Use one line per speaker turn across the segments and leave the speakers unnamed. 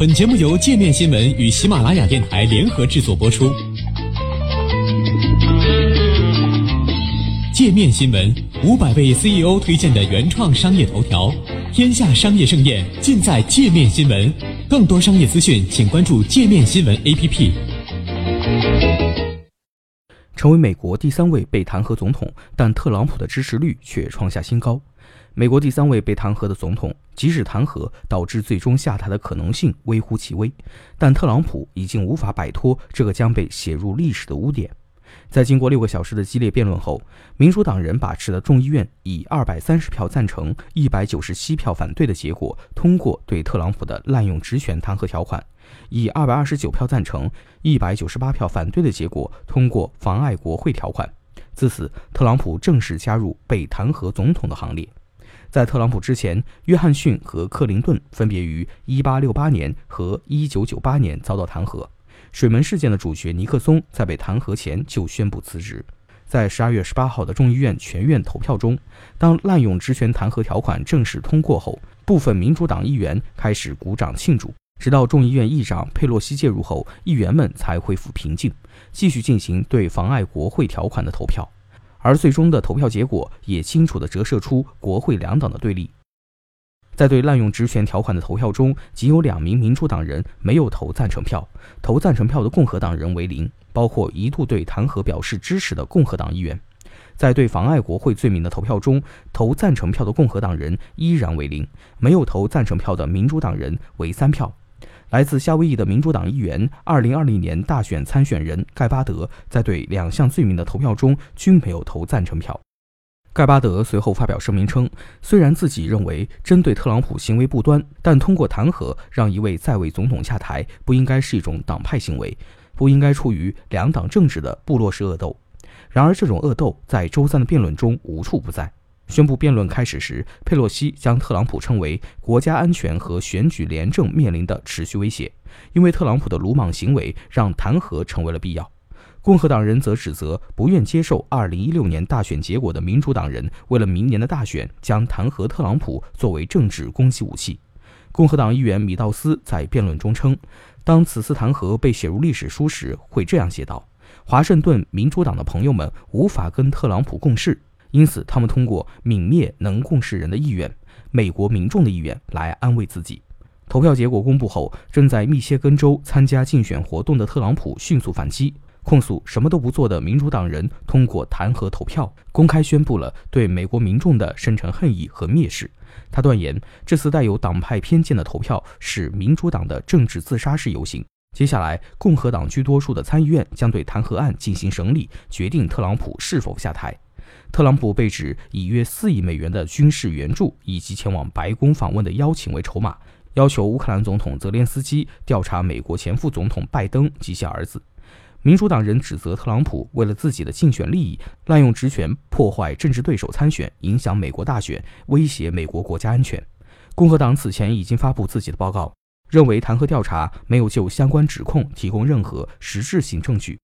本节目由界面新闻与喜马拉雅电台联合制作播出。界面新闻五百位 CEO 推荐的原创商业头条，天下商业盛宴尽在界面新闻。更多商业资讯，请关注界面新闻 APP。
成为美国第三位被弹劾总统，但特朗普的支持率却创下新高。美国第三位被弹劾的总统，即使弹劾导致最终下台的可能性微乎其微，但特朗普已经无法摆脱这个将被写入历史的污点。在经过六个小时的激烈辩论后，民主党人把持的众议院以二百三十票赞成、一百九十七票反对的结果通过对特朗普的滥用职权弹劾条款，以二百二十九票赞成、一百九十八票反对的结果通过妨碍国会条款。自此，特朗普正式加入被弹劾总统的行列。在特朗普之前，约翰逊和克林顿分别于1868年和1998年遭到弹劾。水门事件的主角尼克松在被弹劾前就宣布辞职。在12月18号的众议院全院投票中，当滥用职权弹劾条款正式通过后，部分民主党议员开始鼓掌庆祝。直到众议院议长佩洛西介入后，议员们才恢复平静，继续进行对妨碍国会条款的投票。而最终的投票结果也清楚地折射出国会两党的对立。在对滥用职权条款的投票中，仅有两名民主党人没有投赞成票，投赞成票的共和党人为零，包括一度对弹劾表示支持的共和党议员。在对妨碍国会罪名的投票中，投赞成票的共和党人依然为零，没有投赞成票的民主党人为三票。来自夏威夷的民主党议员、2020年大选参选人盖巴德在对两项罪名的投票中均没有投赞成票。盖巴德随后发表声明称，虽然自己认为针对特朗普行为不端，但通过弹劾让一位在位总统下台，不应该是一种党派行为，不应该出于两党政治的部落式恶斗。然而，这种恶斗在周三的辩论中无处不在。宣布辩论开始时，佩洛西将特朗普称为国家安全和选举廉政面临的持续威胁，因为特朗普的鲁莽行为让弹劾成为了必要。共和党人则指责不愿接受2016年大选结果的民主党人为了明年的大选将弹劾特朗普作为政治攻击武器。共和党议员米道斯在辩论中称，当此次弹劾被写入历史书时，会这样写道：“华盛顿民主党的朋友们无法跟特朗普共事。”因此，他们通过泯灭能共事人的意愿、美国民众的意愿来安慰自己。投票结果公布后，正在密歇根州参加竞选活动的特朗普迅速反击，控诉什么都不做的民主党人通过弹劾投票，公开宣布了对美国民众的深沉恨意和蔑视。他断言，这次带有党派偏见的投票是民主党的政治自杀式游行。接下来，共和党居多数的参议院将对弹劾案进行审理，决定特朗普是否下台。特朗普被指以约四亿美元的军事援助以及前往白宫访问的邀请为筹码，要求乌克兰总统泽连斯基调查美国前副总统拜登及其儿子。民主党人指责特朗普为了自己的竞选利益，滥用职权破坏政治对手参选，影响美国大选，威胁美国国家安全。共和党此前已经发布自己的报告，认为弹劾调查没有就相关指控提供任何实质性证据。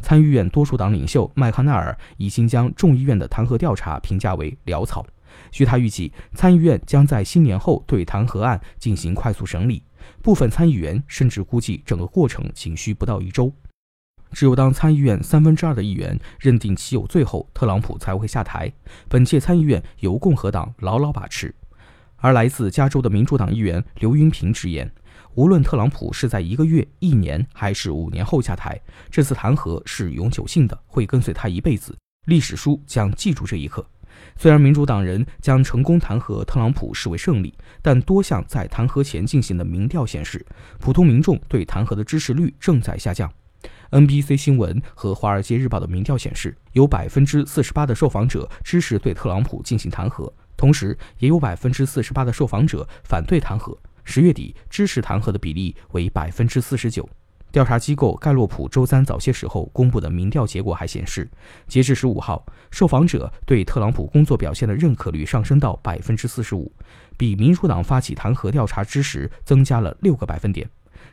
参议院多数党领袖麦康奈尔已经将众议院的弹劾调查评价为潦草。据他预计，参议院将在新年后对弹劾案进行快速审理。部分参议员甚至估计整个过程仅需不到一周。只有当参议院三分之二的议员认定其有罪后，特朗普才会下台。本届参议院由共和党牢牢把持。而来自加州的民主党议员刘云平直言。无论特朗普是在一个月、一年还是五年后下台，这次弹劾是永久性的，会跟随他一辈子。历史书将记住这一刻。虽然民主党人将成功弹劾特朗普视为胜利，但多项在弹劾前进行的民调显示，普通民众对弹劾的支持率正在下降。NBC 新闻和《华尔街日报》的民调显示，有百分之四十八的受访者支持对特朗普进行弹劾，同时也有百分之四十八的受访者反对弹劾。十月底，支持弹劾的比例为百分之四十九。调查机构盖洛普周三早些时候公布的民调结果还显示，截至十五号，受访者对特朗普工作表现的认可率上升到百分之四十五，比民主党发起弹劾调查之时增加了六个百分点。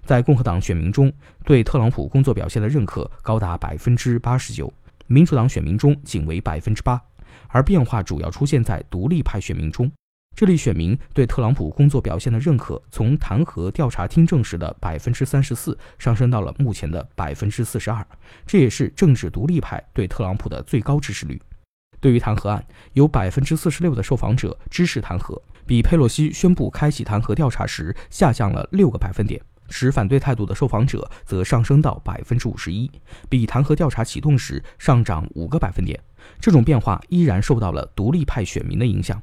在共和党选民中，对特朗普工作表现的认可高达百分之八十九，民主党选民中仅为百分之八，而变化主要出现在独立派选民中。这类选民对特朗普工作表现的认可，从弹劾调查听证时的百分之三十四上升到了目前的百分之四十二，这也是政治独立派对特朗普的最高支持率。对于弹劾案，有百分之四十六的受访者支持弹劾，比佩洛西宣布开启弹劾调查时下降了六个百分点；持反对态度的受访者则上升到百分之五十一，比弹劾调查启动时上涨五个百分点。这种变化依然受到了独立派选民的影响。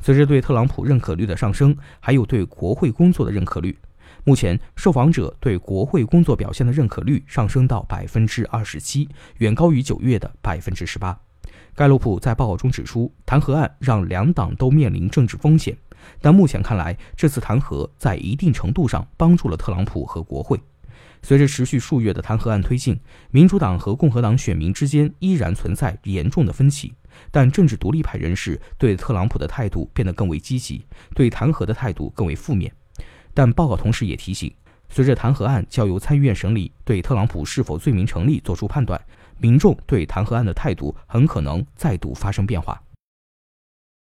随着对特朗普认可率的上升，还有对国会工作的认可率。目前，受访者对国会工作表现的认可率上升到百分之二十七，远高于九月的百分之十八。盖洛普在报告中指出，弹劾案让两党都面临政治风险，但目前看来，这次弹劾在一定程度上帮助了特朗普和国会。随着持续数月的弹劾案推进，民主党和共和党选民之间依然存在严重的分歧。但政治独立派人士对特朗普的态度变得更为积极，对弹劾的态度更为负面。但报告同时也提醒，随着弹劾案交由参议院审理，对特朗普是否罪名成立作出判断，民众对弹劾案的态度很可能再度发生变化。